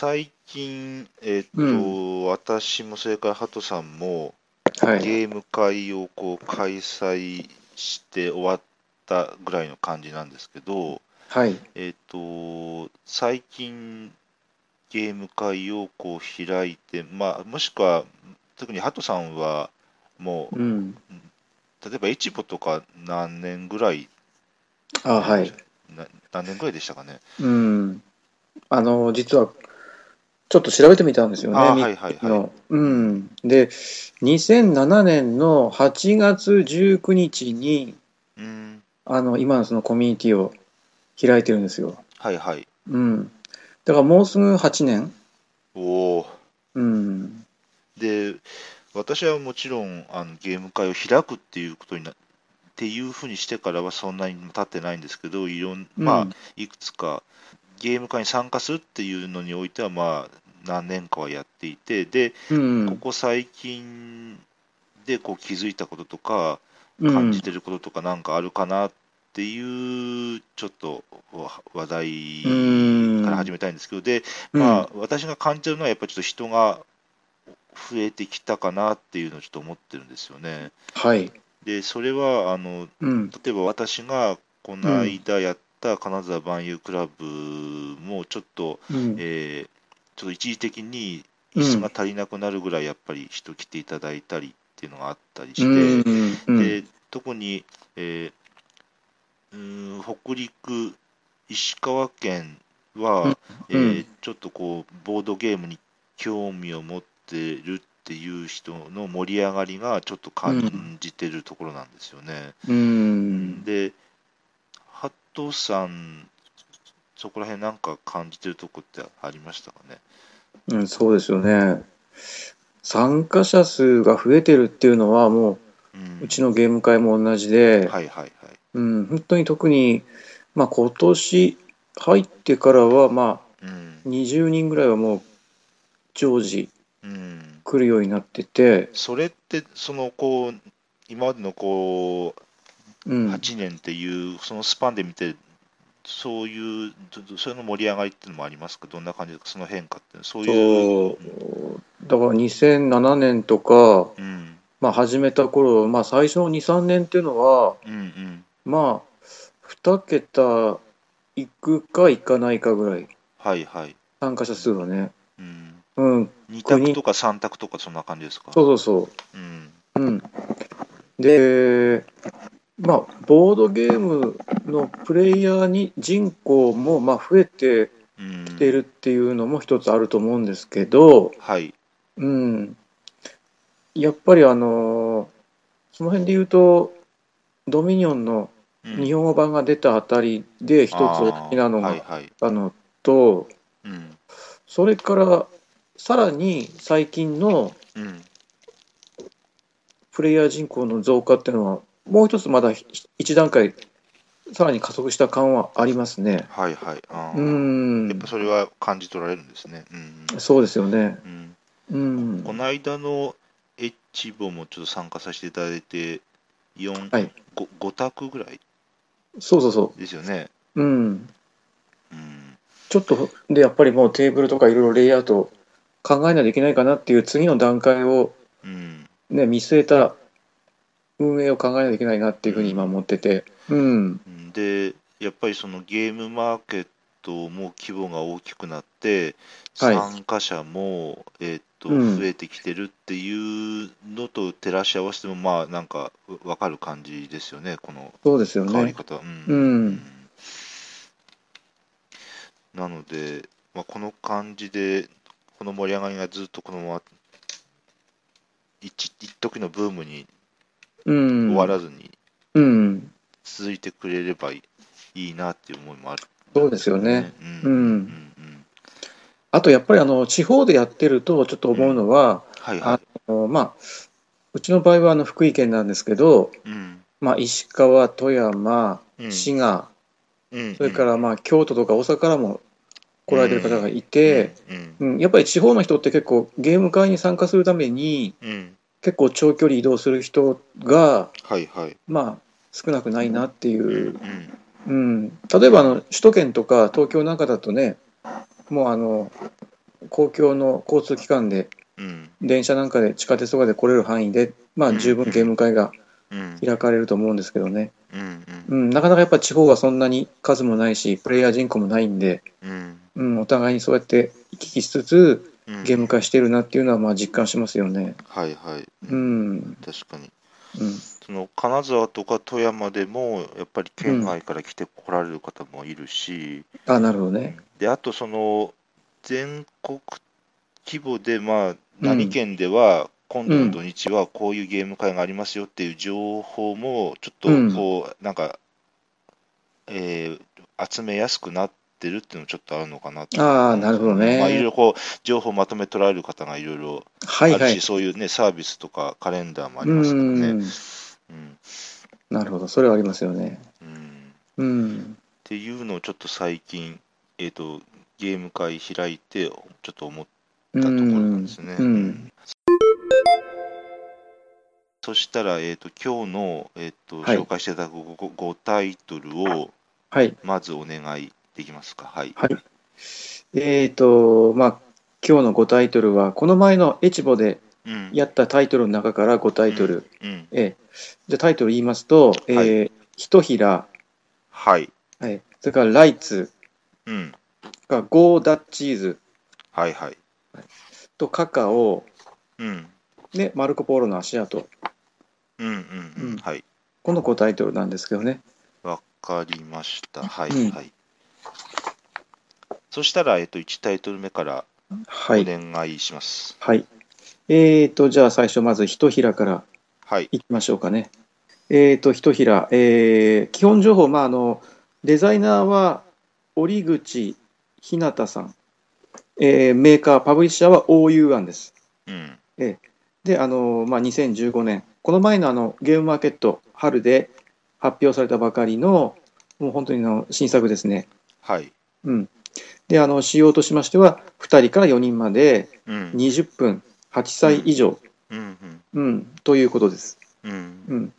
最近、えっ、と、私もそれからハトさんも、はい。ゲーム会をこう開催して終わったぐらいの感じなんですけど、はい。えっ、と、最近、ゲーム会をこう開いて、まあ、もしくは、特にハトさんは、もう、うん。例えば、エチボとか何年ぐらい、あ、はい。な何年ぐらいでしたかね。うん。あの、実は、ちょっと調べてみたんですよね。あはいはいはいのうん。で、2007年の8月19日に、うん、あの、今のそのコミュニティを開いてるんですよ。はいはい。うん。だからもうすぐ8年。おお。うん。で、私はもちろんあのゲーム会を開くっていうことになっていうふうにしてからはそんなに経ってないんですけど、いろんまあ、うんいくつかゲーム会に参加するっていうのにおいては、まあ、何年かはやっていて、で、うん。ここ最近でこう気づいたこととか、うん感じてることとかなんかあるかなっていう、ちょっとわ話題うんから始めたいんですけど、で、うんまあ、私が感じてるのは、やっぱりちょっと人が増えてきたかなっていうのをちょっと思ってるんですよね。はい。で、それは、あの、うん。例えば私がこの間やった金沢万有クラブも、ちょっと、うん。えーちょっと一時的に椅子が足りなくなるぐらい、やっぱり人来ていただいたりっていうのがあったりして、うんうんで特に、えーうーん北陸、石川県は、うんえーちょっとこうボードゲームに興味を持ってるっていう人の盛り上がりがちょっと感じてるところなんですよね。うん。で、トさん、そこら辺なんか感じてるとこってありましたかね？うん、そうですよね。参加者数が増えてるっていうのはもうんううちのゲーム会も同じで、はいはいはい。うん、本当に特に、まあ、今年入ってからは、まうんあ、20人ぐらいはもう常時うん、来るようになってて、それって、そのこう、今までのこう、うん、8年っていう、そのスパンで見て、そういう、どそれの盛り上がりっていうのもありますか、どんな感じですか、その変化って、そういう。そうだから2007年とか、うん、まあ、始めた頃、まあ、最初の2、3年っていうのは、うん、うん。まあ、2桁いくかいかないかぐらい、はいはい。参加者数はね。うん。うん、2択とか3択とか、そんな感じですか？そうそうそう。うん。うん、で、まあ、ボードゲームのプレイヤーに人口もまあ増えてうん。きてるっていうのも一つあると思うんですけど、はい。うん、やっぱりあのその辺で言うと、ドミニオンのうん日本語版が出たあたりで一つ大きなのがあーはいはい。あのと、うん。それからさらに最近のうん。プレイヤー人口の増加っていうのは、もう一つまだ一段階、さらに加速した感はありますね。はいはい。あうーやっんぱ、それは感じ取られるんですね。うんそうですよね。うん。うんこ。の間のエッチボもちょっと参加させていただいて、4、はい 5, 5択ぐらいそうそうそですよね。う。うん。うん。ちょっと、で、やっぱりもうテーブルとかいろいろレイアウト考えないといけないかなっていう次の段階をうん。ね、見据えた運営を考えないといけないなっていうふうに今思ってて。うん。で、やっぱりそのゲームマーケットも規模が大きくなって、はい参加者も、えーっとうん増えてきてるっていうのと照らし合わせても、まあなんか分かる感じですよね、このそうですよね。変わり方。うんうんなので、まあ、この感じで、この盛り上がりがずっとこのまま一一時のブームにうん。終わらずにうん。続いてくれればいいなっていう思いもある。そうですよね。うん。あとやっぱりあの地方でやってるとちょっと思うのは、うちの場合はあの福井県なんですけど、い。うん。まあ、石川、富山、うん滋賀、うんそれからまあ京都とか大阪からも来られてる方がいて、うんうんやっぱり地方の人って結構ゲーム会に参加するために結構長距離移動する人が、はいはい。まあ、少なくないなっていうんう、うん、例えばあの首都圏とか東京なんかだとねもうあの公共の交通機関で、うん。電車なんかで、地下鉄とかで来れる範囲で、まあ、うん十分ゲーム会がうん。開かれると思うんですけどね。うん。うん、なかなかやっぱ地方はそんなに数もないし、プレイヤー人口もないんで、うん。うん、お互いにそうやって行き来しつつ、うん。ゲーム化してるなっていうのはまあ実感しますよね。はいはい。うん、確かに。うん、その金沢とか富山でも、やっぱり県外から来て来られる方もいるし、あ、なるほどね。であとその全国規模で、まあ、何県では、今度の土日はこういうゲーム会がありますよっていう情報も、ちょっとうんこう、なんか、えー集めやすくなってるっていうのもちょっとあるのかなとああ、なるほどね。まあ、いろいろこう情報をまとめ取られる方がいろいろはいはいあるし、。そういうね、サービスとかカレンダーもありうますからね。ん、うんなるほど、それはありますよね。うんうん、っていうのをちょっと最近、えー、とゲーム会開いて、ちょっと思ったところなんですね。うん、そしたら、えー、と今日の、えーとはい紹介していただく 5, タイトルをはい。まずお願いできますか。はい。はい。えっ、と、まあ、今日の5タイトルは、この前のエチボでうん、やったタイトルの中から5タイトル。うん、ええじゃあタイトル言いますと、えーはひとひら、はい。はい、それからライツ、うん。がゴーダッチーズはいはい。とカカオ、うん。で、マルコ・ポーロの足跡。うんうんううんん。はい。この5タイトルなんですけどね。わかりました。はい、うんはい。そしたら、えっと、1タイトル目からおはい。願いします。はい。えーと、じゃあ最初まずひとひらからはい。いきましょうかね。えーと、ひとひら、えー基本情報、まあ、あの、デザイナーは折口ひなたさん、えーメーカー、パブリッシャーは OU1 です。うん。で、あの、まあ、2015年、この前のあのゲームマーケット、春で発表されたばかりの、もう本当にあの新作ですね。はい。うん。で、あの、仕様としましては、2人から4人までうん。20分、8歳以上、うん。うん、ということです。うん。うん。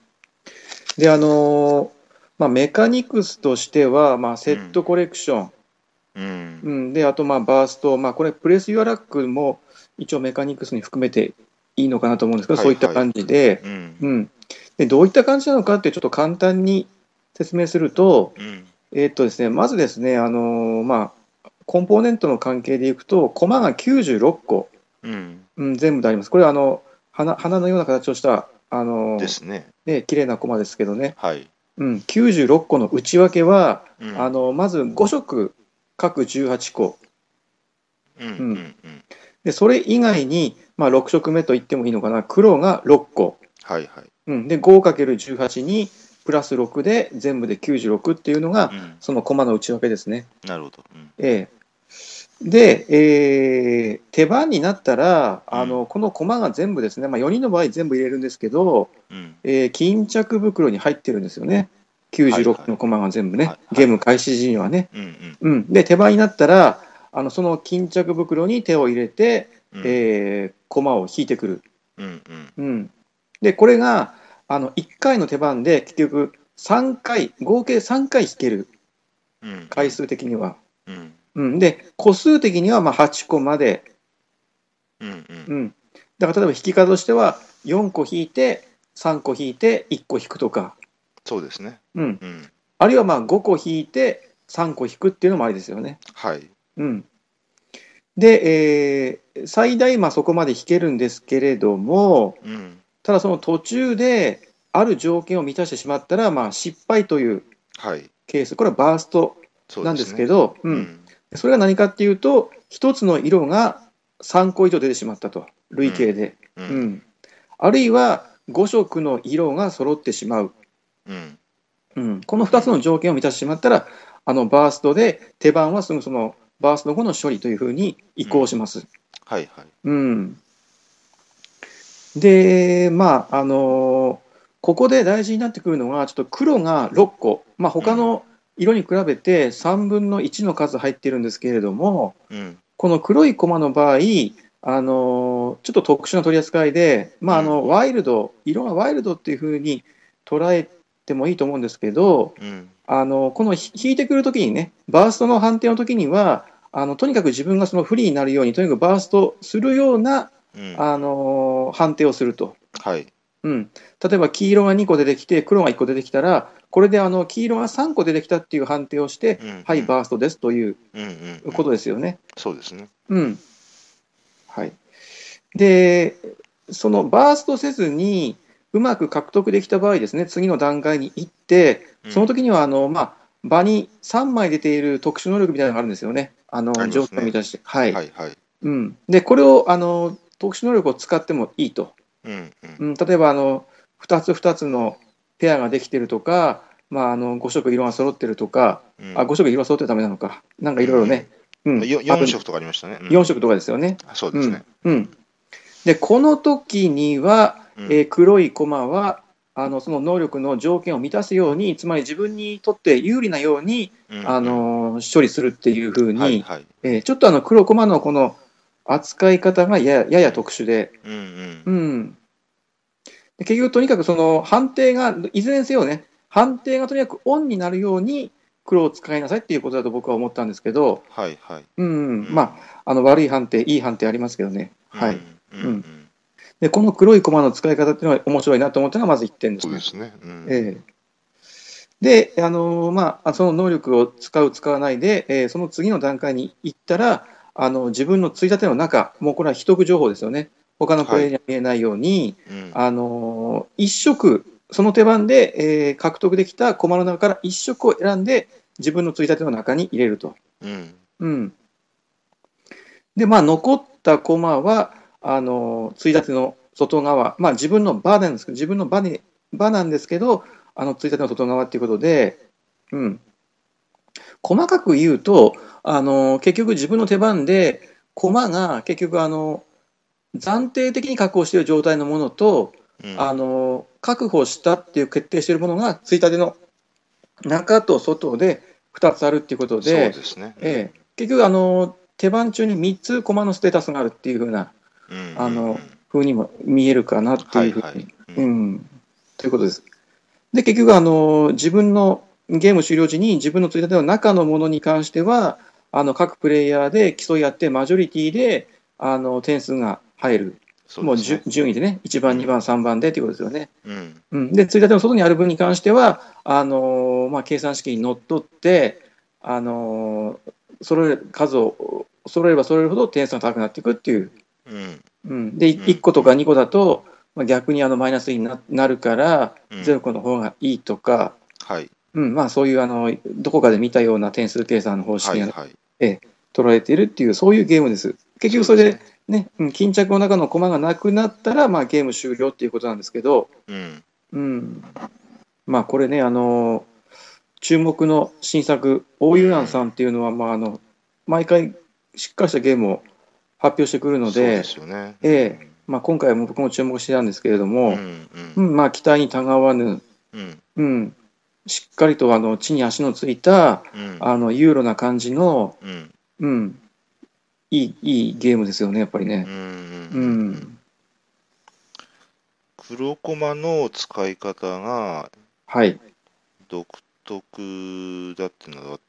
で、あのーまあ、メカニクスとしては、まあ、セットコレクション、うん。う。ん、で、あと、まあ、バースト、まあ、これ、プレス・ユア・ラックも一応メカニクスに含めていいのかなと思うんですけど、はいそういった感じで、うん。うん。で、どういった感じなのかって、ちょっと簡単に説明すると、うん。えーっとですね、まずですね、あのーまあ、コンポーネントの関係でいくと、コマが96個、うん。うん、全部であります。これはあの花花のような形をした、あのーですね。ね、綺麗なコマですけどね、はい。うん、96個の内訳は、うんあのまず5色各18個うん。うん。うん。で、それ以外に、まあ、6色目と言ってもいいのかな、黒が6個、はいはい。うん、で 5×18 にプラス6で全部で96っていうのが、うん。そのコマの内訳ですね。なるほど。うん。ええで、えー手番になったら、あのこのコマが全部ですね、まあ、4人の場合全部入れるんですけど、うん。えー巾着袋に入ってるんですよね。96のコマが全部ね、はいはいゲーム開始時にはね。うん。うん、で、手番になったら、あのその巾着袋に手を入れて、うん。えー、駒を引いてくる。うん。うん。うん、で、これがあの1回の手番で結局3回、合計3回引ける、うん。回数的には。うん。うん、で、個数的にはまあ8個まで、うん。うん。うん、だから例えば引き方としては4個引いて、3個引いて、1個引くとか、そうですね。うん、うん。あるいはまあ5個引いて、3個引くっていうのもありですよね。はい。うん、で、えー最大まあそこまで引けるんですけれども、うん。ただその途中である条件を満たしてしまったら、まあ、失敗というはい。ケース、これはバーストなんですけど、ううんん。それは何かっていうと、一つの色が3個以上出てしまったと、累計で。う。うんんあるいは5色の色が揃ってしまう。うん。うん、この2つの条件を満たしてしまったら、あのバーストで手番はすぐそのバースト後の処理というふうに移行します。はいはい。うん、で、まああのここで大事になってくるのが、ちょっと黒が6個、まあ他の色に比べて3分の1の数入ってるんですけれども、うん。この黒いコマの場合、あのちょっと特殊な取り扱いで、まあ、あのワイルド、色がワイルドっていうふうに捉えてもいいと思うんですけど、うん。あのこのひ引いてくるときにね、バーストの判定のときには、あのとにかく自分がその不利になるように、とにかくバーストするような、うんあの判定をすると。はい。うん、例えば黄色が2個出てきて、黒が1個出てきたら、これであの黄色が3個出てきたっていう判定をして、うんはい、バーストですといううんうんうん。ことですよね。そうですね。うん。はい。で、そのバーストせずに、うまく獲得できた場合ですね、次の段階に行って、その時にはあの、まあ、場に3枚出ている特殊能力みたいなのがあるんですよね。あの条件を満たして。はい。はいはい。うん、で、これをあの特殊能力を使ってもいいと。うんうん。うん、例えばあの2つ2つのペアができてるとか、まあ、あの5色色が揃ってるとか、うん。あ5色色が揃ってるためなのか、なんかいろいろね、うん。よ4色とかありましたね。4色とかですよね。あそうですね。うん。うん、でこの時には、うん。えー黒いコマはあのその能力の条件を満たすように、つまり自分にとって有利なように、うん。あの処理するっていうふうに、はいはい。えーちょっとあの黒コマのこの扱い方がやややや特殊で、うんうん。う。ん、で結局、とにかくその判定が、いずれにせよね、判定がとにかくオンになるように黒を使いなさいっていうことだと僕は思ったんですけど、はいはい。うんまあ、あの悪い判定、いい判定ありますけどね。はいうん。でこの黒いコマの使い方っていうのは面白いなと思ったのがまず1点ですねそうで。すね。うんええで、あのーまあ、その能力を使う、使わないで、えーその次の段階に行ったら、あの自分のついたての中、もうこれは秘匿情報ですよね、他のプレイヤーには見えないように、うん。あのー一色、その手番で、えー獲得できた駒の中から一色を選んで、自分のついたての中に入れると。うん。うん、で、まあ、残った駒は、あのついたての外側、まあ、自分の場なんですけど、自分の場に場なんですけど、あのついたての外側っていうことで、うん、細かく言うと、あの結局自分の手番で、駒が結局あの、暫定的に確保している状態のものと、うん。あの確保したっていう決定しているものが、ついたての中と外で2つあるっていうことそうで、ですね。ええ、結局あの、手番中に3つ駒のステータスがあるっていうふうなうん。あの風にも見えるかなっていうふうに、はいはい。うん、ということです。で、結局あの、自分のゲーム終了時に自分のついたての中のものに関しては、あの各プレイヤーで競い合って、マジョリティであの点数が入る、もうじゅそう。順位でね、1番、2番、3番でということですよね。うん。うん、で、ついたての外にある分に関しては、あのーまあ、計算式にのっとって、あのー揃える数を揃えれば揃えるほど点数が高くなっていくっていう、うん。うん、で、ん。1個とか2個だと、まあ、逆にあのマイナスにななるから、うん。0個の方がいいとか、はい。うん。まあ、そういうあのどこかで見たような点数計算の方式がはいはい。取られているっていう、そういうゲームです。結局それでね巾着の中の駒がなくなったら、まあ、ゲーム終了っていうことなんですけど、うん。うん、まあこれね、あの注目の新作、オーユーランさんっていうのは、まあ、あの毎回しっかりしたゲームを発表してくるのでそうで、すよね。ええ。まあ、今回も僕も注目してたんですけれどうも、んううんんまあ、期待にたがわぬ、うん。うん、しっかりとあの地に足のついたうん。あのユーロな感じの、うん。うん、いいいいゲームですよね、やっぱりね。ううんん、黒駒の使い方がはい、独特だっていうのは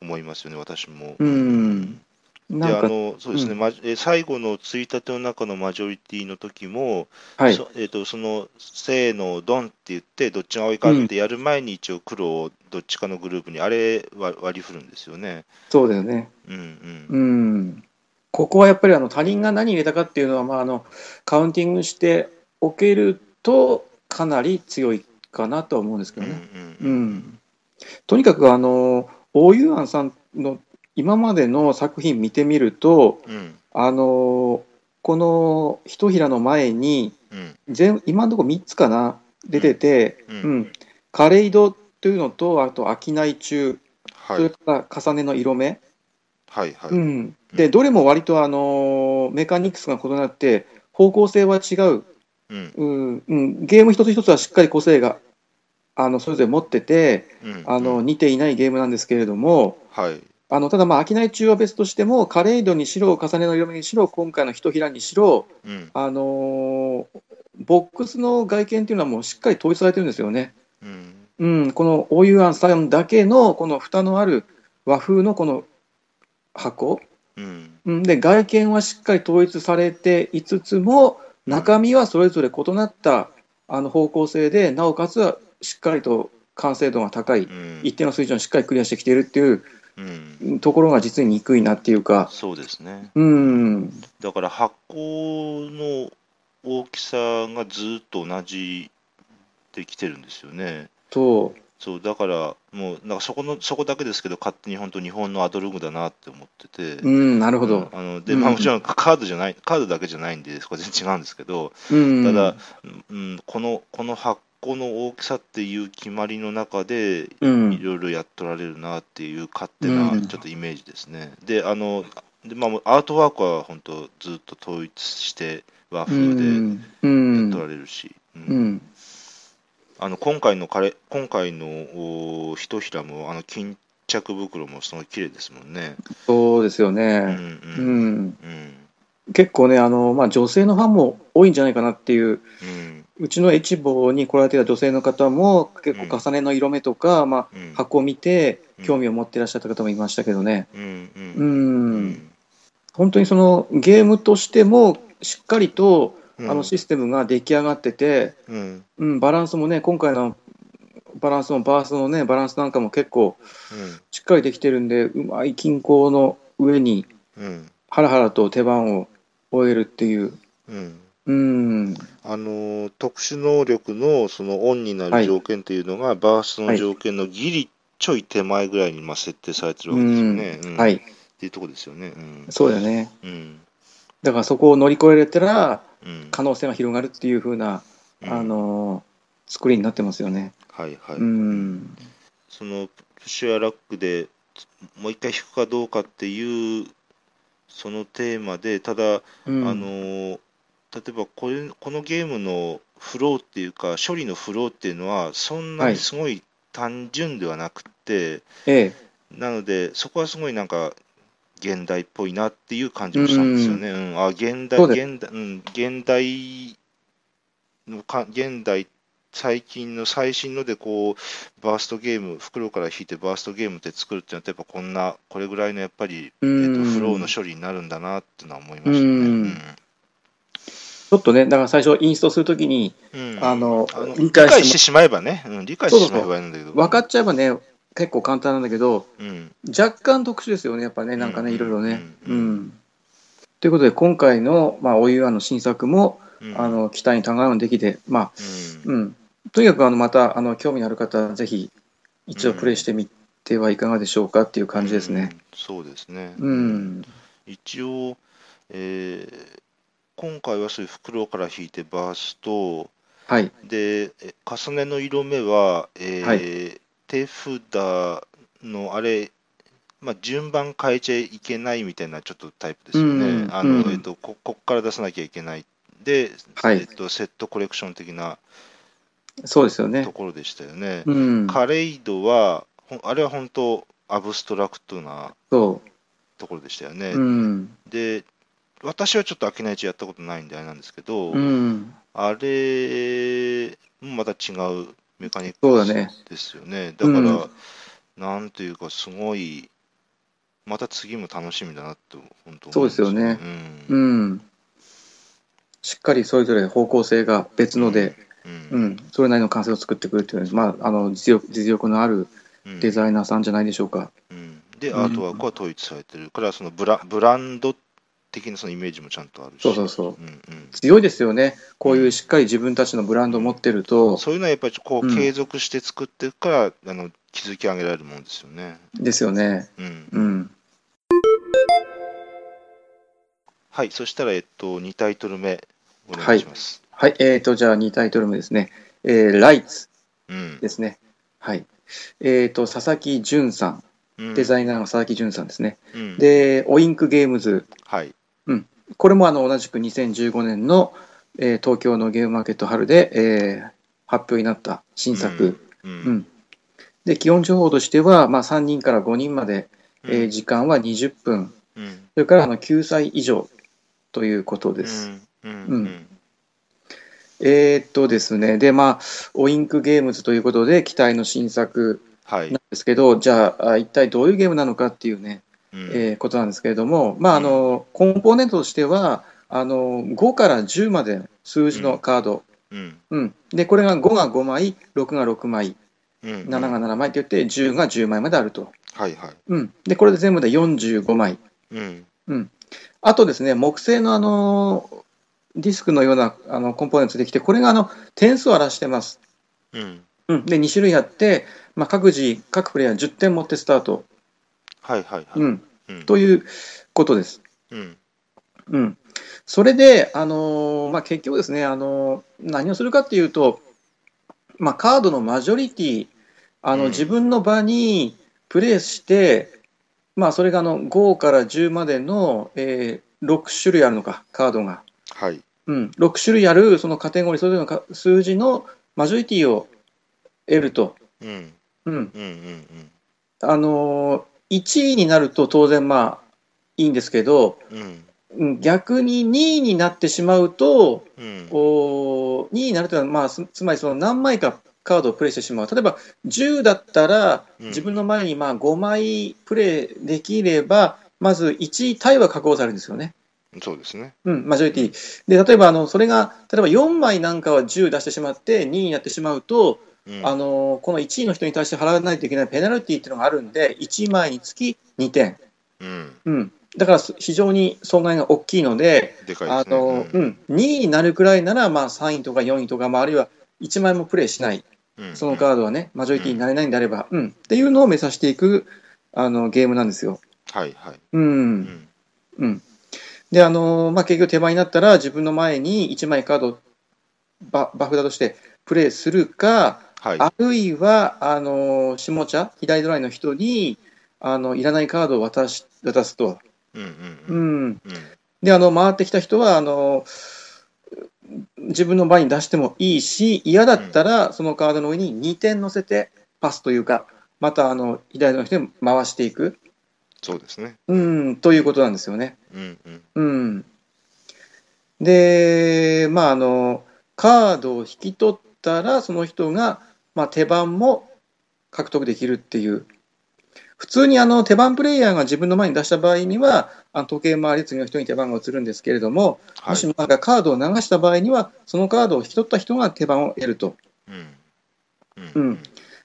思いますよね、私も。うん、であのそうですね、うんまえ最後のついたての中のマジョリティの時も、はい、そえー、とそのせーの、ドンって言って、どっちが多いかってやる前に、一応、黒をどっちかのグループに、あれは割り振るんですよね。そうだよね。うんうんうん、ここはやっぱりあの他人が何入れたかっていうのは、まあ、あのカウンティングしておけるとかなり強いかなとは思うんですけうんどね。ううん。ん。とにかくあの大湯庵さんの今までの作品見てみるとうん。あのこの一平の前にうん。全今のところ3つかな出てて、ううん。んカレイドというのとあと商い中それはいから重ねの色目、はいはい。うん、でどれも割とあのメカニクスが異なって方向性は違う、うん。うん。うん、ゲーム一つ一つはしっかり個性があのそれぞれ持っててうん。あの似ていないゲームなんですけれどもはい。あのただまあ商い中は別としてもカレイドにしろ重ねの色目にしろ今回の一平にしろうん。あのボックスの外見っていうのはもうしっかり統一されてるんですよね。うん。うん、このオーユーアンさんだけのこの蓋のある和風のこの箱、うん。うん。で外見はしっかり統一されていつつも中身はそれぞれ異なったあの方向性でなおかつしっかりと完成度が高いうん。一定の水準をしっかりクリアしてきているっていううん。ところが実に憎いなっていうか、そうですね。うん、だから発行の大きさがずっと同じできてるんですよね。と、そうだからもうなんかそこのそこだけですけど勝手に本当日本のアドルムだなって思ってて。うん、なるほど。あので、うん。まあ、もちろんカードじゃないカードだけじゃないんでそこは全然違うんですけど、うん、ただ、うん、このこの発行の大きさっていう決まりの中でうん。いろいろやっとられるなっていう勝手なうん。ちょっとイメージですね。であので、まあ、アートワークは本当ずっと統一して和う風でん、うやんっとられるし、うん。うん、あの今回のカレ今回のおひとひらもあの巾着袋もすごい綺麗ですもんね。そうですよね。んうん、うん。結構ね、あのまあ、女性のファンも多いんじゃないかなっていう、うん。うちのエチボに来られていた女性の方も、結構重ねの色目とか、まうん。あ、箱を見てうん。興味を持っていらっしゃった方もいましたけどね、うんううん。ん、本当にそのゲームとしても、しっかりとうんあのシステムが出来上がってて、うん。うん、バランスもね、今回のバランスのバースのね、バランスなんかも結構しっかりできてるんで、うまい均衡の上に、うん。ハラハラと手番を終えるっていう。うん。うん、あの特殊能力のそのオンになはい。る条件というのが、バーストの条件のギリちょい手前ぐらいにまあ設定されてるわけですよね。うん。はい、っていうところですよね。うん。そうだよね。うんだからそこを乗り越えれたら、うん。可能性が広がるっていう風な、うん。あの作りになってますよね。はいはい。うん、そのプッシュやラックでもう一回引くかどうかっていうそのテーマでただ、うん。あの例えばこれこのゲームのフローっていうか処理のフローっていうのはそんなはい。にすごい単純ではなくて、ええ、なのでそこはすごいなんか現代っぽいなっていう感じもしたんですよね。うん。あ現代現代、うん、現代のか現代最近の最新のでこうバーストゲーム袋から引いてバーストゲームって作るっていうのはやっぱこんなこれぐらいのやっぱり、うえっと、んフローの処理になるんだなってのは思いましたね。うん。ちょっとね、だから最初インストするときにうん。あの理解してしまえばね、うん、理解してしまえばいいんだけど。分かっちゃえばね、結構簡単なんだけど、うん若干特殊ですよね、やっぱね、なんかね、うんいろいろね。ううんん。ということで、今回の、まあ、お湯あの新作も、うんあの期待にたがわぬ出来で、まあ、うんうん。とにかく、あの、また、あの、興味のある方は、ぜひ、一度プレイしてみてはいかがでしょうかっていう感じですね。うんそうですね。うん。一応、えー今回はそういう袋から引いてバーストはい。でえ重ねの色目は、えーは手札のあれ、まあ、順番変えちゃいけないみたいなちょっとタイプですよね。うんあのうんえっとここっから出さなきゃいけないで、はいえっと、セットコレクション的なそうですよねと。ころでしたよね。うん。カレイドはあれは本当アブストラクトなそところでしたよね。う。うん。で私はちょっとアキナイチやったことないんであれなんですけど、うん。あれもまた違うメカニックそうだね。ですよね。だから、うんなんというか、すごい、また次も楽しみだなと、本当そうですよね。うん。ううん。ん。しっかりそれぞれ方向性が別ので、うん、それなりの完成を作ってくるっていう、まあ、あの実力実力のあるうん。デザイナーさんじゃないでしょうか。うん。で、うんアートワークは統一されてる。から、そのブラブランド的なそのイメージもちゃんとあるし、そうそうそううんうん強いですよね、こういうしっかり自分たちのブランドを持ってると、そういうのはやっぱりこううん継続して作っていくから、あの築き上げられるものですよね。ですよね。うんうん。はい、そしたら、えっと、2タイトル目、お願いします。はい、えーと、じゃあ2タイトル目ですね。えーライツうんですね。はい。えーと、佐々木淳さん、うんデザイナーの佐々木淳さんですね。うんで、オインクゲームズ、はい。これもあの同じく2015年の、えー東京のゲームマーケット春で、えー発表になった新作。うん。うん。で、基本情報としては、まあ、3人から5人まで、えー時間は20分、うん。それからあの9歳以上ということです。うん。えーっとですね、で、まあ、オインクゲームズということで、期待の新作はい。なん。ですけど、じゃあ、あ一体どういうゲームなのかっていうね、うんえーことなんですけれども、まあ、あのコンポーネントとしてはあの5から10までの数字のカード、うん。うん。でこれが5が5枚、6が6枚、うん。7が7枚って言って、10が10枚まであると。はいはい。うん、でこれで全部で45枚。うん。あとですね、木製のあのディスクのようなあのコンポーネントできて、これがあの点数を表してます。うん。うん、で2種類あって、まあ、各自、各プレイヤー10点持ってスタート、はいはいはい。うん、うんということです。うん。うん、それで、あのーまあ、結局ですね、あのー何をするかっていうと、まあ、カードのマジョリティあの、うん。自分の場にプレイして、まあ、それがあの5から10までの、えー6種類あるのか、カードが。はい。うん、6種類あるそのカテゴリー、それぞれのか数字のマジョリティを得ると。うん。うんうんうん。あのー1位になると当然まあいいんですけど、うん逆に2位になってしまうと、うんこう2位になるというのは、まあ、すつまりその何枚かカードをプレイしてしまう。例えば10だったら、うん自分の前にまあ5枚プレイできれば、まず1位タイは確保されるんですよね。そうですねうん、マジョリティ。で、例えばあのそれが、例えば4枚なんかは10出してしまって2位になってしまうと、うん。あのこの1位の人に対して払わないといけないペナルティっていうのがあるんで、1枚につき2点。うん。うん、だからす非常に損害が大きいので、でですね。あのうん、2位になるくらいなら、まあ、3位とか4位とか、まあ、あるいは1枚もプレイしない、うん。そのカードはね、マジョリティになれないんであれば、うん、っていうのを目指していくあのゲームなんですよ。はいはい。うん。うん。うん、で、あのまあ、結局手前になったら、自分の前に1枚カードをババフだとしてプレイするか、はい。あるいはあの下茶、左ドライの人にあのいらないカードを渡し渡すと。うんうんううん。ん。で、あの、回ってきた人は、あの、自分の場に出してもいいし、嫌だったら、そのカードの上に2点乗せて、パスというか、また、あの、左の人に回していく、そうですね。うん、ということなんですよね。うんうん。うん。で、まあ、あの、カードを引き取ったら、その人が、まあ、手番も獲得できるっていう。普通にあの手番プレイヤーが自分の前に出した場合には、あの時計回り次の人に手番が移るんですけれども、はい。もしなんかカードを流した場合には、そのカードを引き取った人が手番を得ると。うん。うん。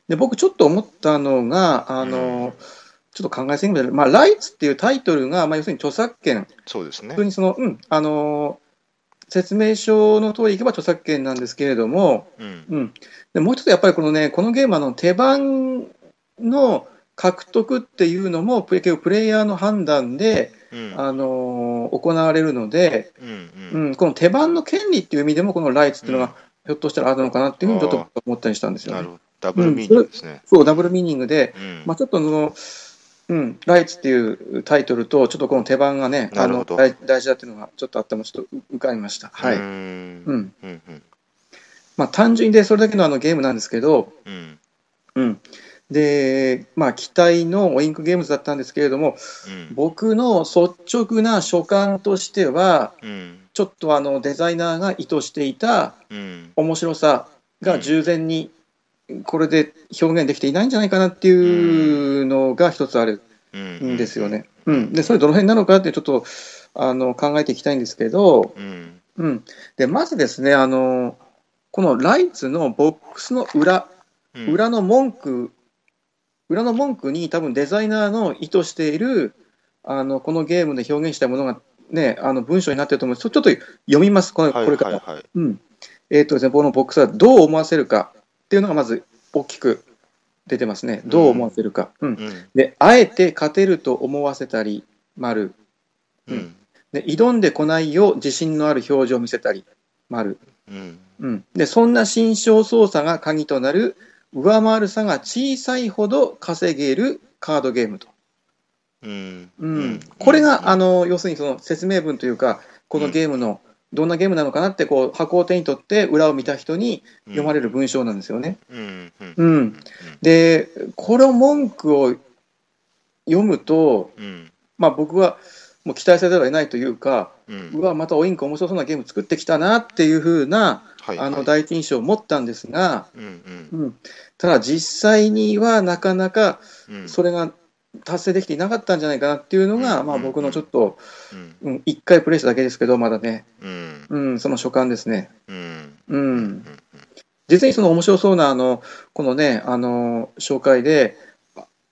で僕、ちょっと思ったのが、あのうん。ちょっと考えすぎました。まあ、ライツっていうタイトルが、まあ、要するに著作権、そうですね。普通にその、うん、あの説明書の通りいけば著作権なんですけれども、うん。うん、でもう一つやっぱりこのね、このゲームはあの手番の獲得っていうのも、プレ結構プレイヤーの判断で、うん。あの行われるので、うんううんん、この手番の権利っていう意味でも、このライツっていうのが、ひょっとしたらあるのかなっていうふうにちょっと思ったりしたんですよね。ダブルミーニングですね。そう、ダブルミーニングで、うん。まあ、ちょっとその、うん、ライツっていうタイトルと、ちょっとこの手番がね、あの大大事だっていうのがちょっとあっても、ちょっと浮かびました。はい。ううんんうんうん。まあ、単純でそれだけのあのゲームなんですけど、うん。うん、で、まあ、期待のオインクゲームズだったんですけれども、うん。僕の率直な所感としては、うん。ちょっとあのデザイナーが意図していたうん。面白さが従前にこれで表現できていないんじゃないかなっていうのが一つあるうん。んですよね。うん、でそれどの辺なのかってちょっとあの考えていきたいんですけど、うん。うん、でまずですねあのこのライツのボックスの裏うん。裏の文句裏の文句に多分デザイナーの意図しているあのこのゲームで表現したものが、ね、あの文章になっていると思うんです。ちょっと読みます。これ,、はいこれから。うん。えーとですね、このボックスはどう思わせるかっていうのがまず大きく出てますね。どう思わせるか。うんうんで、あえて勝てると思わせたり、丸。うんで、挑んでこないよ、自信のある表情を見せたり、丸。うんうん。で、そんな心象操作が鍵となる、上回る差が小さいほど稼げるカードゲームと。うんうん。これが、あのの、要するにその説明文というか、このゲームの、どんなゲームなのかなって、こう、箱を手に取って、裏を見た人に読まれる文章なんですよね。うんうんうん。で、この文句を読むと、うん。まあ僕はもう期待せざるを得ないというか、うわ、またオインク面白そうなゲーム作ってきたなっていう風な、はいあのはい第一印象を持ったんですが、うん。ただ実際にはなかなかうん。それが達成できていなかったんじゃないかなっていうのが、うん。まあ、僕のちょっと、うん。うん、1回プレイしただけですけど、まだね、うん。うん、その所感ですね。うん。実にその面白そうなあのこのねあの紹介で、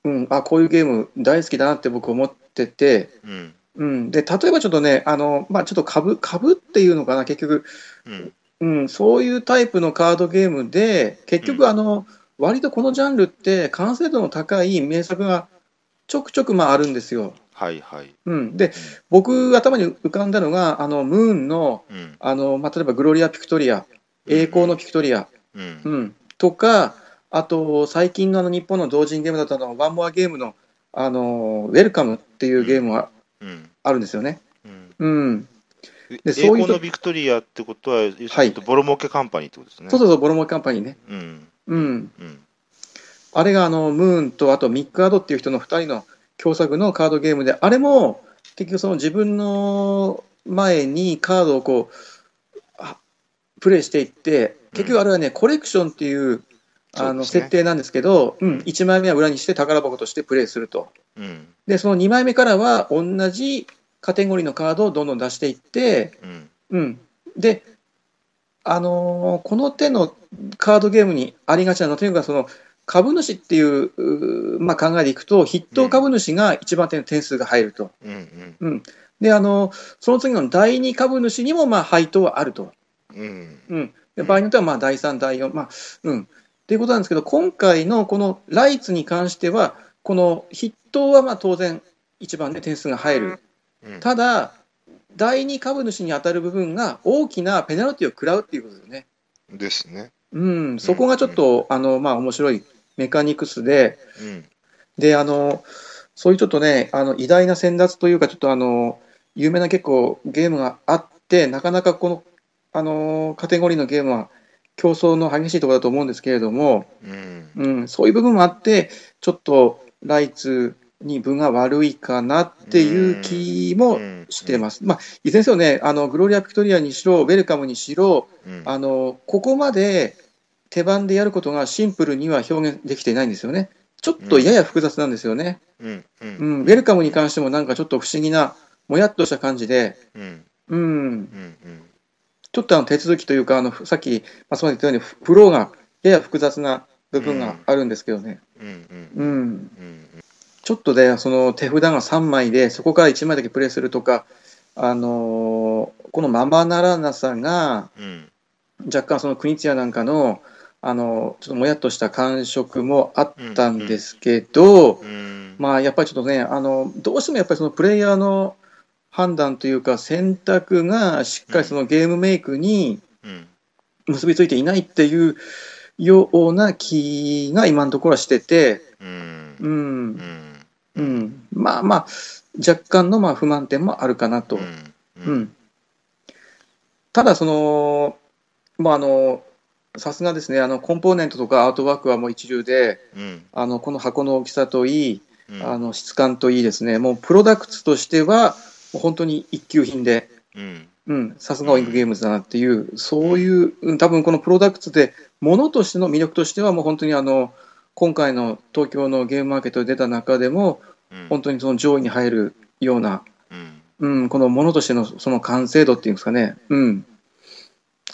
うん、あこういうゲーム大好きだなって僕思ってて、うん。うん、で例えばちょっとねあの、まあ、ちょっと株株っていうのかな結局、うん。うん、そういうタイプのカードゲームで結うん。局あの、割とこのジャンルって完成度の高い名作がちょくちょくまああるんですよ。はいはい。うん、で僕頭に浮かんだのがあのムーンのうん。あの、まあ、例えばグロリア・ピクトリア栄光のピクトリア、うん。うん、とか、あと最近のあの日本の同人ゲームだったのワンモアゲームのあのウェルカムっていうゲームがうん。あるんですよね。うん。でそういうと栄光のビクトリアってことは、要するにボロモケカンパニーってことですね。そうそうそう、ボロモケカンパニーね。うん。うん、うんあれがあのムーンとあとミック・アドっていう人の2人の共作のカードゲームで、あれも結局その自分の前にカードをこうあプレイしていって、結局あれはね、コレクションっていうあの設定なんですけど、うん、1枚目は裏にして宝箱としてプレイすると。うん。で、その2枚目からは同じカテゴリーのカードをどんどん出していって、うん。うん、で、あのーこの手のカードゲームにありがちなのは、とにかくその株主っていうまあ、考えでいくと、筆頭株主が一番手の点数が入ると。うんうんうん、で、あのその次の第二株主にもまあ配当はあると。うんうん、で場合によってはまあ第3、第4、まあ、うん。っていうことなんですけど、今回のこのライツに関しては、この筆頭はまあ当然、一番で点数が入る。うんただ、第二株主に当たる部分が大きなペナルティを食らうっていうことですよね。ですね。うん、そこがちょっと、あの、まあ、面白いメカニクスで、うん。で、あの、そういうちょっとね、あの、偉大な先達というか、ちょっとあの、有名な結構ゲームがあって、なかなかこの、あの、カテゴリーのゲームは競争の激しいところだと思うんですけれども、うん。うん、そういう部分もあって、ちょっとライツに分が悪いかなっていう気もしてます。まあ、いずれにせよね、あの、グロリア・ピクトリアにしろ、ウェルカムにしろ、うん。あの、ここまで手番でやることがシンプルには表現できていないんですよね。ちょっとやや複雑なんですよね。うんううん。ん、ウェルカムに関してもなんかちょっと不思議な、もやっとした感じで、うん。うん、うんちょっとあの手続きというか、あのさっき、松本言ったように、フローがやや複雑な部分があるんですけどね。うんうん。うん。うんちょっとで、その手札が3枚で、そこから1枚だけプレイするとか、あのーこのままならなさが、うん。若干その国津屋なんかの、あのちょっともやっとした感触もあったんですけど、うん。まあやっぱりちょっとね、あのどうしてもやっぱりそのプレイヤーの判断というか、選択がしっかりそのゲームメイクにうん。結びついていないっていうような気が今のところはしてて、うん。うん。う、ん。うん、まあまあ、若干のまあ不満点もあるかなと。ううん。ん、ただ、その、まあ、あの、さすがですね、あの、コンポーネントとかアートワークはもう一流で、うん。あの、この箱の大きさといい、うん。あの、質感といいですね、もうプロダクツとしては、本当に一級品で、うん。うん、さすがオインクゲームズだなっていう、そういう、うん多分このプロダクツで、ものとしての魅力としては、もう本当にあの、今回の東京のゲームマーケットで出た中でも、うん。本当にその上位に入るような、うん。うん、このものとしてのその完成度っていうんですかね、うん、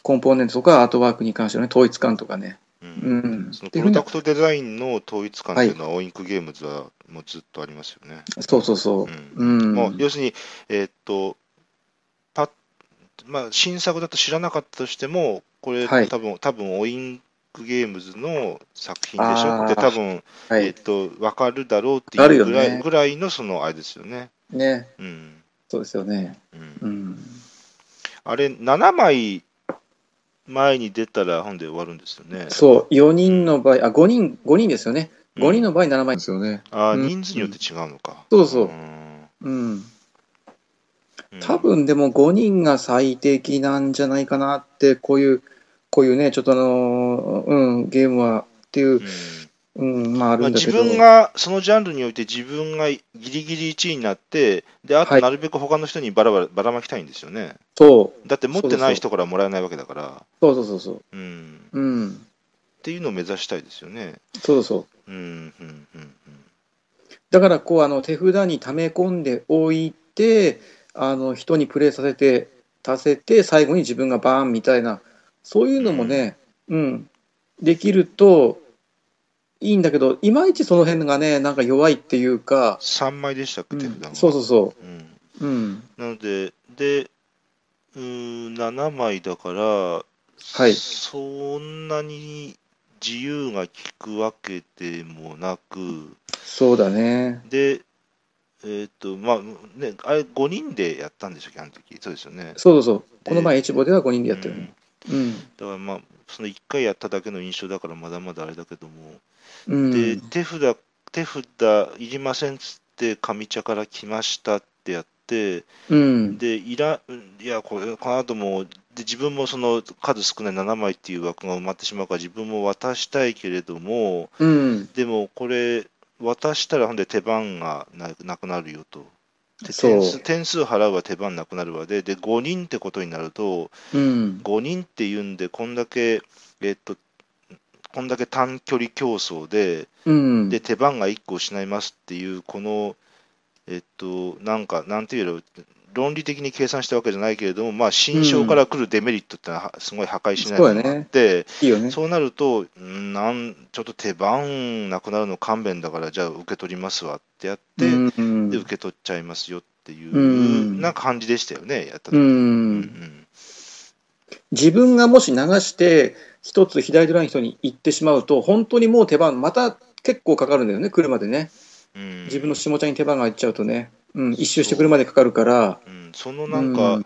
コンポーネントとかアートワークに関しての、ね、統一感とかね、ううん。ん、そのプロダクトデザインの統一感っていうのは、オインクゲームズはもうずっとありますよね。そうそうそう、うん、もう要するに、えーっとパまあ、新作だと知らなかったとしても、これ、はい。多分多分オインクゲームズの作品でしょ？って、多分はい、えーっと分かるだろうっていうぐらい,、ねぐらいのそのあれですよね。ね、うん。そうですよね、うん。うん、あれ、7枚前に出たら本で終わるんですよね。そう、4人の場合、あ、5人、5人ですよね、うん。5人の場合、7枚ですよね、あーうん。人数によって違うのか。そうそう。うん。多分でも5人が最適なんじゃないかなって、こういう、こういうね、ちょっとあの、うん、ゲームはっていうう、んうん、まああまあ、るんだけど、自分がそのジャンルにおいて自分がギリギリ1位になって、であとはい。なるべく他の人にばらばらばらまきたいんですよね。そう、だって持ってない人からもらえないわけだから、そうそうそうそう、うん、っうん、ていうのを目指したいですよね。そうそう。う。んうんうんだからこうあの手札に溜め込んでおいてあの人にプレイさせてさせて最後に自分がバーンみたいなそういうのもね、うん、できるといいんだけどいまいちその辺がねなんか弱いっていうか、3枚でしたっけ、うん。手札が。そうそうそう。ん。う、うん、なので、で、うーん、7枚だから、はい。そんなに自由が利くわけでもなく、そうだね。で、えっ、と、まあ、ね、あれ、5人でやったんでしたっけ、あの時。そうですよね。そうそうそう。この前 H ボでは5人でやったよね。うん。だからまあ、その1回やっただけの印象だから、まだまだあれだけども、うん、で、手札、手札いりませんっつって、上茶から来ましたってやって、うん、で、いら、いや、これ、この後も、で、自分もその数少ない7枚っていう枠が埋まってしまうから、自分も渡したいけれども、うん、でもこれ、渡したらほんで手番がななくなるよと。点数点数払うは手番なくなるわで、で、5人ってことになると、うん、5人っていうんで、こんだけ、えっと、こんだけ短距離競争で、うん、で、手番が1個失いますっていう、この、えっと、なんか、なんていうの、論理的に計算したわけじゃないけれども、まあ、新章から来るデメリットってのは、すごい破壊しないものがあって、いいよね。そうなると、んなんちょっと手番なくなるの勘弁だから、じゃあ受け取りますわってやって、うん。で、受け取っちゃいますよっていう、うん。な感じでしたよね、やった時。ううんん、自分がもし流して一つ左ドライの人に行ってしまうと本当にもう手番また結構かかるんだよね来るまでね。うん。自分の下茶に手番が行っちゃうとね、うん、一周してくるまでかかるから。う。ん、そのなんか、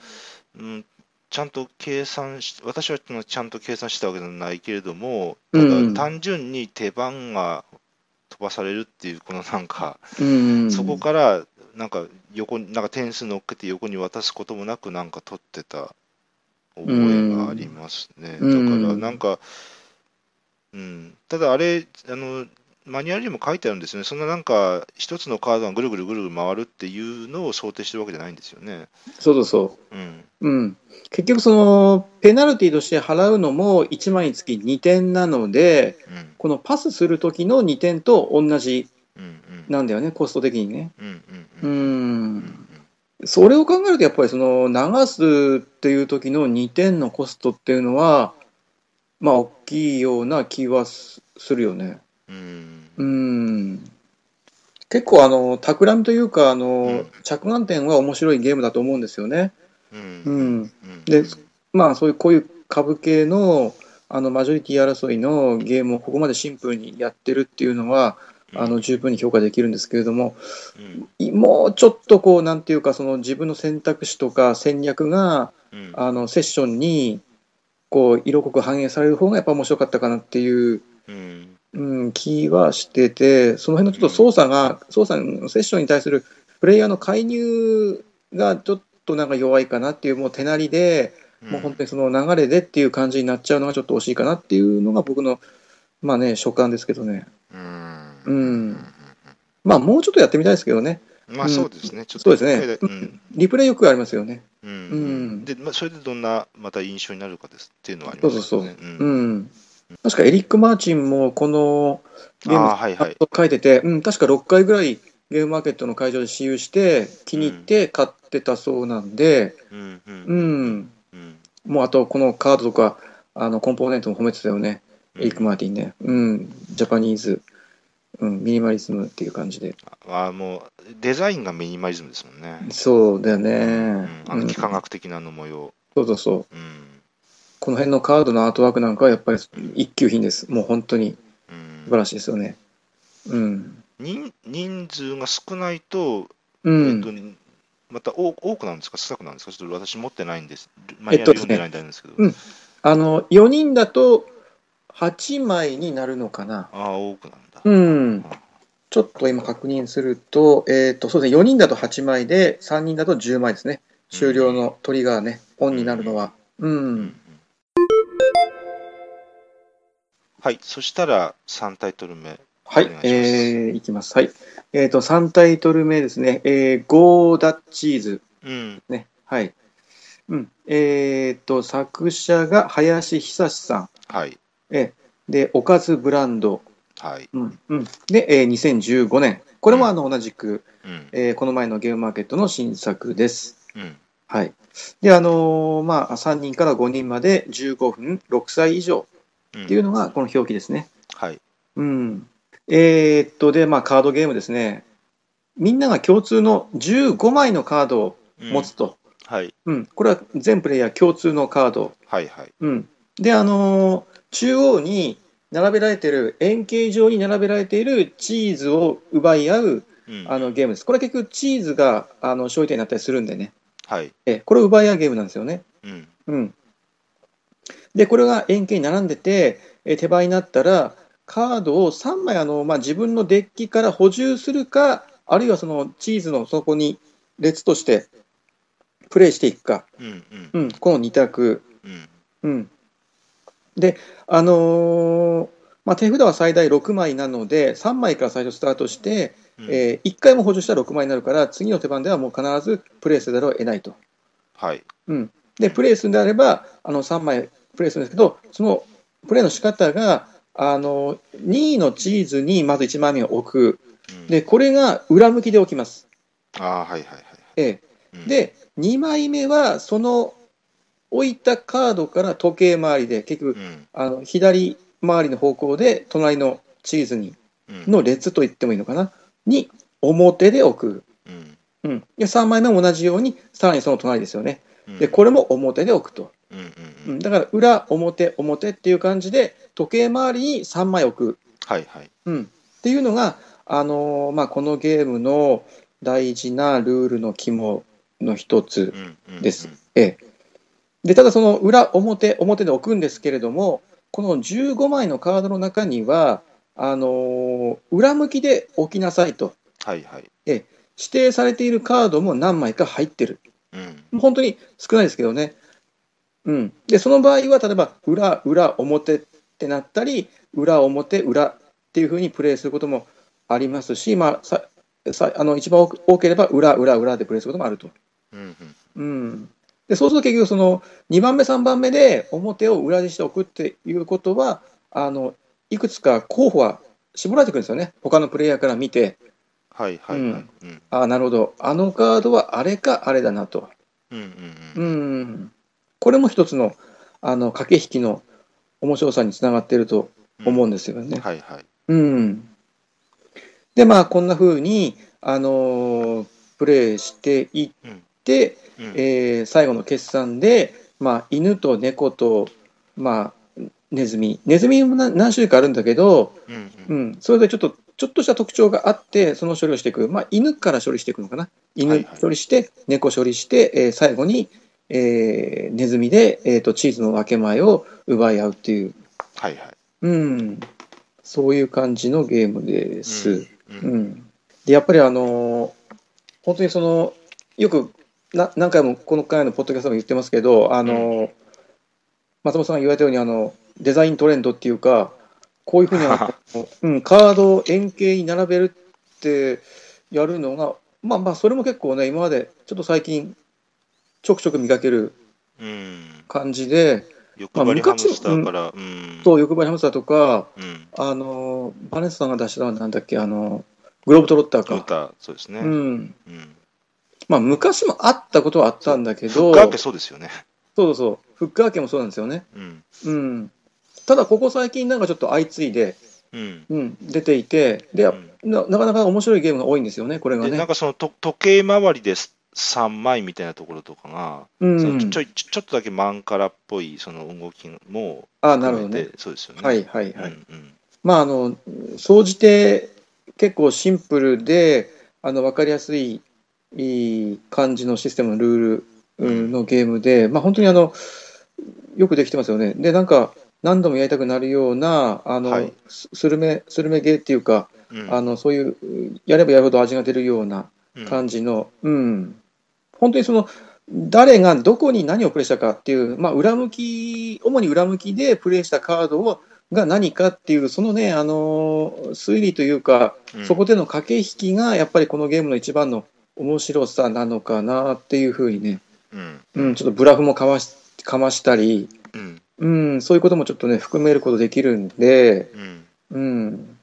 うん。ちゃんと計算し、私はちゃんと計算したわけではないけれども、たうん。だ単純に手番が飛ばされるっていう、このなんか、うん。そこからなんか横に、なんか点数乗っけて横に渡すこともなく、なんか取ってた覚えがありますね。うんだからなんか、うん、ただあれ、あの、マニュアルにも書いてあるんですよね。そんななんか、一つのカードがぐるぐるぐるぐる回るっていうのを想定してるわけじゃないんですよね。そうそうそうん。う、うん、結局そのペナルティとして払うのも1枚につき2点なのでうん。このパスする時の2点と同じうん。うん。なんだよねコスト的にねうん。それを考えるとやっぱりその流すっていう時の2点のコストっていうのはまあ大きいような気はすするよね。うん。うん結構あの企みというかあの、うん着眼点は面白いゲームだと思うんですよね。うん。ううん。ん、でまあそういうこういう株系のあのマジョリティ争いのゲームをここまでシンプルにやってるっていうのはあの十分に評価できるんですけれどもうん。いもうちょっとこうなんていうかその自分の選択肢とか戦略がうん。あのセッションにこう色濃く反映される方がやっぱ面白かったかなっていう、うん。うん、気はしててその辺のちょっと操作が操作のセッションに対するプレイヤーの介入がちょっとなんか弱いかなっていうもう手なりで、もう本当にその流れでっていう感じになっちゃうのがちょっと惜しいかなっていうのが僕のまあね所感ですけどねうん。ううん。ん。まあもうちょっとやってみたいですけどね。まあそうですね。ちょっとそうですね。リプレイよくありますよね。ううん。ん。で、まあそれでどんなまた印象になるかですっていうのはありますよね。ううん。ん。確かエリック・マーチンもこのゲームああ、はいはい。書いてて、うん、確か6回ぐらいゲームマーケットの会場で私有して気に入って買ってたそうなんで、うん。もうあとこのカードとかあのコンポーネントも褒めてたよね、うん。エリック・マーティンね、うん、ジャパニーズ、うん、ミニマリズムっていう感じで、ああ、もうデザインがミニマリズムですもんね。そうだようねん、あのうん幾何学的なの模様。そうそうそう、うん。この辺のカードのアートワークなんかはやっぱり一級品です、もう本当にうん素晴らしいですよね。うん、人人数が少ないと、うえっんと、また多多くなんですか、少なくなんですか、ちょっと私持ってないんです。マニュアル読んでないんですけど。うんあの4人だと8枚になるのかな。ああ、多くなんだ。うん。ちょっと今確認すると、えっ、と、そうですね、4人だと8枚で、3人だと10枚ですね。終了のトリガーね、オンになるのは。ううんん。はい、そしたら3タイトル目。はいいえー、いきます。はい。えっ、と、3タイトル目ですね。えー、ゴーダッチーズ。うん。ね。はい。うん。えっ、と、作者が林久志さん。はい。えーで、おかずブランド。はい。うんうん、で、えー2015年、これもあの同じく、うん。えーこの前のゲームマーケットの新作です。うん。はい。で、あのーまあ、3人から5人まで15分、6歳以上うんっていうのがこの表記ですね。はい。うん。えーっと、で、まあ、カードゲームですね。みんなが共通の15枚のカードをうん持つと。はい。うん。これは全プレイヤー共通のカード。はい。はい。うん。で、あのー中央に並べられている、円形状に並べられているチーズを奪い合ううん。あのゲームです。これは結局チーズがあの勝利点になったりするんでね。はい。えこれを奪い合うゲームなんですよね。うん。うん。で、これが円形に並んでて、え手番になったら、カードを3枚あの、まあ、自分のデッキから補充するか、あるいはそのチーズのそこに列としてプレイしていくか、うん。うん。うん、この2択。うん。うん、で、あのーまあ、手札は最大6枚なので、3枚から最初スタートして、うんえ1回も補助したら6枚になるから、次の手番ではもう必ずプレイせざるを得ないと。はい。うん、で、プレイするんであれば、あの3枚プレイするんですけど、そのプレイの仕方が、あの2位のチーズにまず1枚目を置く。うん、で、これが裏向きで置きます。ああ、はい。はい。はい。ええうん、で、2枚目は、その置いたカードから時計回りで、結局う、ん。あの左回りの方向で、隣のチーズにうん。の列と言ってもいいのかな、に表で置く。うん。うん、で3枚目も同じように、さらにその隣ですよね。うん。で、これも表で置くと。うん。うん。ううんん。だから、裏、表、表っていう感じで、時計回りに3枚置く。はい。はい。うん、っていうのが、あのーまあ、このゲームの大事なルールの肝の一つうん。うん。です。ええ、でただ、その裏、表、表で置くんですけれども、この15枚のカードの中には、あのー裏向きで置きなさいとはい。はい。指定されているカードも何枚か入ってる。うん。本当に少ないですけどね。うん、でその場合は、例えば裏、裏、表ってなったり、裏、表、裏っていうふうにプレイすることもありますし、まあ、ささあの一番多ければ裏、裏、裏でプレイすることもあると。うん。うん、でそうすると結局その2番目、3番目で表を裏にしておくっていうことはあのいくつか候補は絞られてくるんですよね、他のプレイヤーから見て、はい。はい。はい。うん。ああ、なるほど、あのカードはあれかあれだなと。うん。ううん。ん、これも一つのあの駆け引きの面白さにつながっていると思うんですよね。はい。はい。うん、で、まあ、こんな風に、あのープレイしていって、うん。えー最後の決算で、まあ、犬と猫と、まあ、ネズミ、ネズミもな何種類かあるんだけど、うん。う。ん、それでちょっとちょっとした特徴があって、その処理をしていく、まあ、犬から処理していくのかな、は犬いはい処理して、猫処理して、えー最後に、えーネズミで、えー、とチーズの分け前を奪い合うっていう、はい。はい。うん、そういう感じのゲームです。う。うんんでやっぱりあのー本当にそのよくな何回もこの回のポッドキャストでも言ってますけど、あのー松本さんが言われたようにあのデザイントレンドっていうかこういうふうにあの、うん、カードを円形に並べるってやるのがまあまあそれも結構ね今までちょっと最近ちょくちょく見かけるうん。感じで欲張りハムスターから。うん。そう欲張りハムスターとかうん。あのーバネスさんが出したのはなんだっけあのグローブトロッターか。歌、そうですね。ううん。んまあ、昔もあったことはあったんだけど、ガーケそうですよね。そうそうそう、フッカー家もそうなんですよね。うん。うん、ただ、ここ最近、なんかちょっと相次いで、うん。うん、出ていてでうんな、なかなか面白いゲームが多いんですよね、これがで、なんね。かそのと時計回りです3枚みたいなところとかが、うんちょちょっとだけマンカラっぽいその動きもあなるほどね。そうですよね。はいはいはい。うんうんまあ、あの、総じて結構シンプルで、あの分かりやすいいい感じのシステムのルールうんのゲームで、まあ、本当にあのよくできてますよね。で、なんか何度もやりたくなるような、あの、はい。ススルメ、スルメゲーっていうか、うん。あのそういう、やればやるほど味が出るようなうん。感じの、うん、本当にその、誰がどこに何をプレイしたかっていう、まあ、裏向き、主に裏向きでプレイしたカードをが何かっていう、そのね、あの推理というか、うん。そこでの駆け引きが、やっぱりこのゲームの一番の面白さなのかなっていうふうにね、うん。うん、ちょっとブラフもかましかましたり、うん。うん、そういうこともちょっとね、含めることできるんで、うん。うん、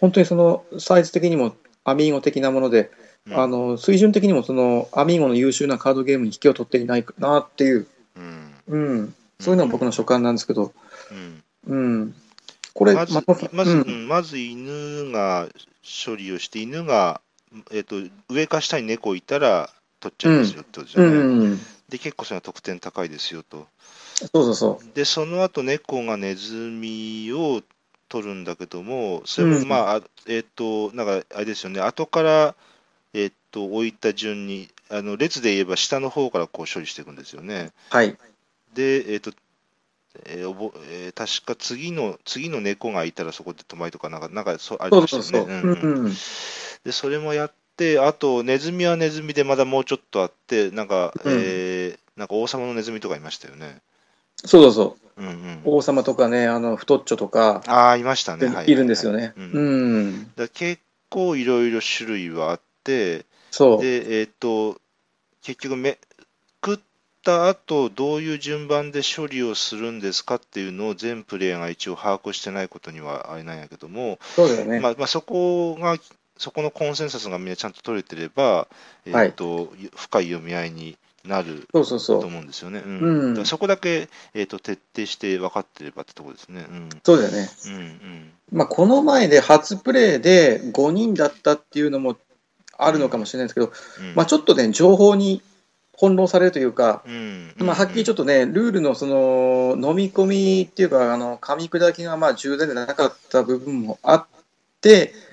本当にそのサイズ的にもアミーゴ的なもので、うん。あの水準的にもそのアミーゴの優秀なカードゲームに引けを取っていないかなっていう、うん。うん、そういうのは僕の所感なんですけど、うん。うん、これ、まずまず、まず犬が処理をして、犬が、えっと上か下に猫いたら取っちゃいますよってことですうよね。んうんうん、で、結構それは得点高いですよと。そうそうそで、その後猫がネズミを取るんだけども、それもうん。まあ、あえっ、と、なんかあれですよね、後から、えっ、と、置いた順に、あの列で言えば下の方からこう処理していくんですよね。う、はい、で、えっ、と、えーおぼえー確か次の次の猫がいたらそこで止まりとか、なんか、なんかそうありましたそうそう、よね。うんうん。うんうんで、それもやって、あと、ネズミはネズミでまだもうちょっとあって、なんか、うんえーなんか王様のネズミとかいましたよね。そうそうそう、うんうん。王様とかね、あの太っちょとか、ああ、いましたね。はいいるんですよね。ううんん、だ結構いろいろ種類はあって、そう、で、えっ、と、結局め、食った後、どういう順番で処理をするんですかっていうのを全プレイヤーが一応把握してないことにはあれなんやけども、そうだよね。まあまあ、そこが、そこのコンセンサスがみんなちゃんと取れてれば、えっ、と、深い読み合いになるそうそうそとう。思うんですよね。そこだけ、えー、と徹底して分かってればってところですね。うんそうだよね。うんうんまあ、この前で初プレイで5人だったっていうのもあるのかもしれないですけど、うんまあ、ちょっとね、情報に翻弄されるというか、うんまあ、はっきりちょっとね、ルールのその飲み込みっていうか、あの噛み砕きがまあ重大でなかった部分もあって、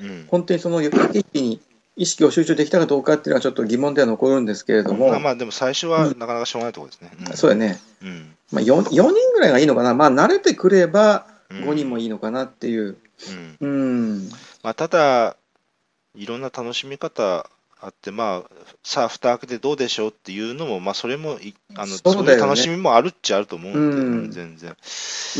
うん。本当にその駆け引きに意識を集中できたかどうかっていうのはちょっと疑問では残るんですけれども、まあまあでも最初はなかなかしょうがないところですね。ん。そうだね、うん。まあ4、4人ぐらいがいいのかな、まあ、慣れてくればうん。5人もいいのかなっていう。うん。うん。まあ、ただ、いろんな楽しみ方あって、まあ、さあ、蓋開けてどうでしょうっていうのも、まあ、それもいあのそうね楽しみもあるっちゃあると思うんで、うん全然。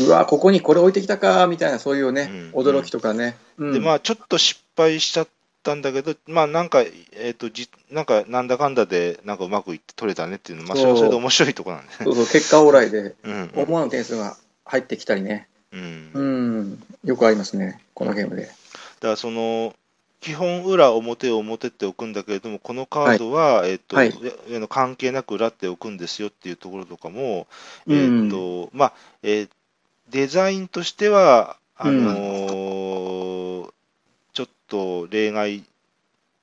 うわ、ここにこれ置いてきたかみたいな、そういうね、うん驚きとかね。うんで、まあ、ちょっと失敗しちゃったんだけど、まあ、なんか、えっ、と、じなんか、なんだかんだで、なんかうまくいって取れたねっていうのは、まあ、それはそれで面白いところなんで。そうそう結果オーライでうん思わぬ点数が入ってきたりね。うん、よくありますね、このゲームで。だからその基本裏表を表っておくんだけれどもこのカードは、えっとはい。関係なく裏っておくんですよっていうところとかも、うんえっとまあえーデザインとしてはあのーちょっと例外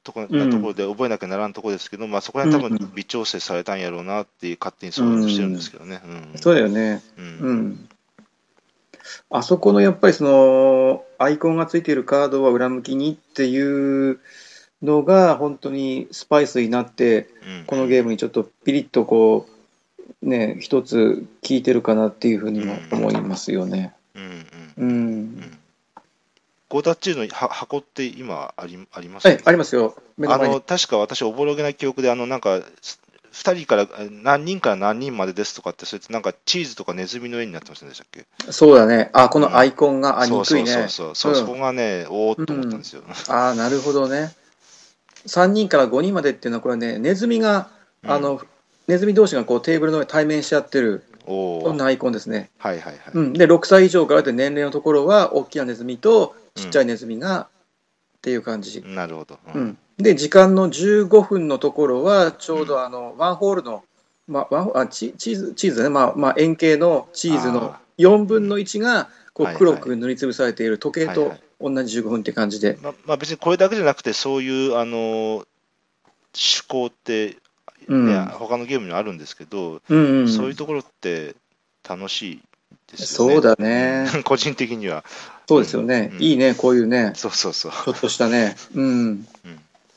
とかなところで覚えなきゃならんところですけど、まあ、そこら辺多うん分微調整されたんやろうなっていう勝手に想像してるんですけどね。うん。そうだよね。うん。うん。あそこのやっぱりそのアイコンがついているカードは裏向きにっていうのが本当にスパイスになってうん。このゲームにちょっとピリッとこうね一つ効いてるかなっていうふうにも思いますよね。うんうん。うん。うん。ゴーダッチーのは箱って今ありありますはい、ありますよ。あの確か私、おぼろげな記憶で、あのなん。か、2人から何人から何人までですとかって、それってなんかチーズとかネズミの絵になってませんでしたっけ？そうだね。あ、このアイコンが、あ、そう憎いね。そうそうそう、そううんそこがね、おおっと思ったんですよ。ああ、なるほどね。3人から5人までっていうのは、これね、ネズミが、うんあの、ネズミ同士がこうテーブルの上で対面し合ってる、そんなアイコンですね。はいはいはい。うん。で、6歳以上からで年齢のところは、大きなネズミとちっちゃいネズミが、っていう感じ。なるほど。う。ん。で、時間の15分のところは、ちょうどあの、ワンホールの、まあ、ワンホあチチーズ、チーズだね。まあ、まあ、円形のチーズのあ4分の1が、こはいう黒く塗りつぶされている時計と同じ15分って感じで。ままあ、別にこれだけじゃなくて、そういうあの趣向って、ねうん他のゲームにもあるんですけど、うんうん。そういうところって楽しいですよね。そうだね。う ん個人的には。そうですよね。うんいいね、こういうね、そうそうそう。ちょっとしたね。うん。うん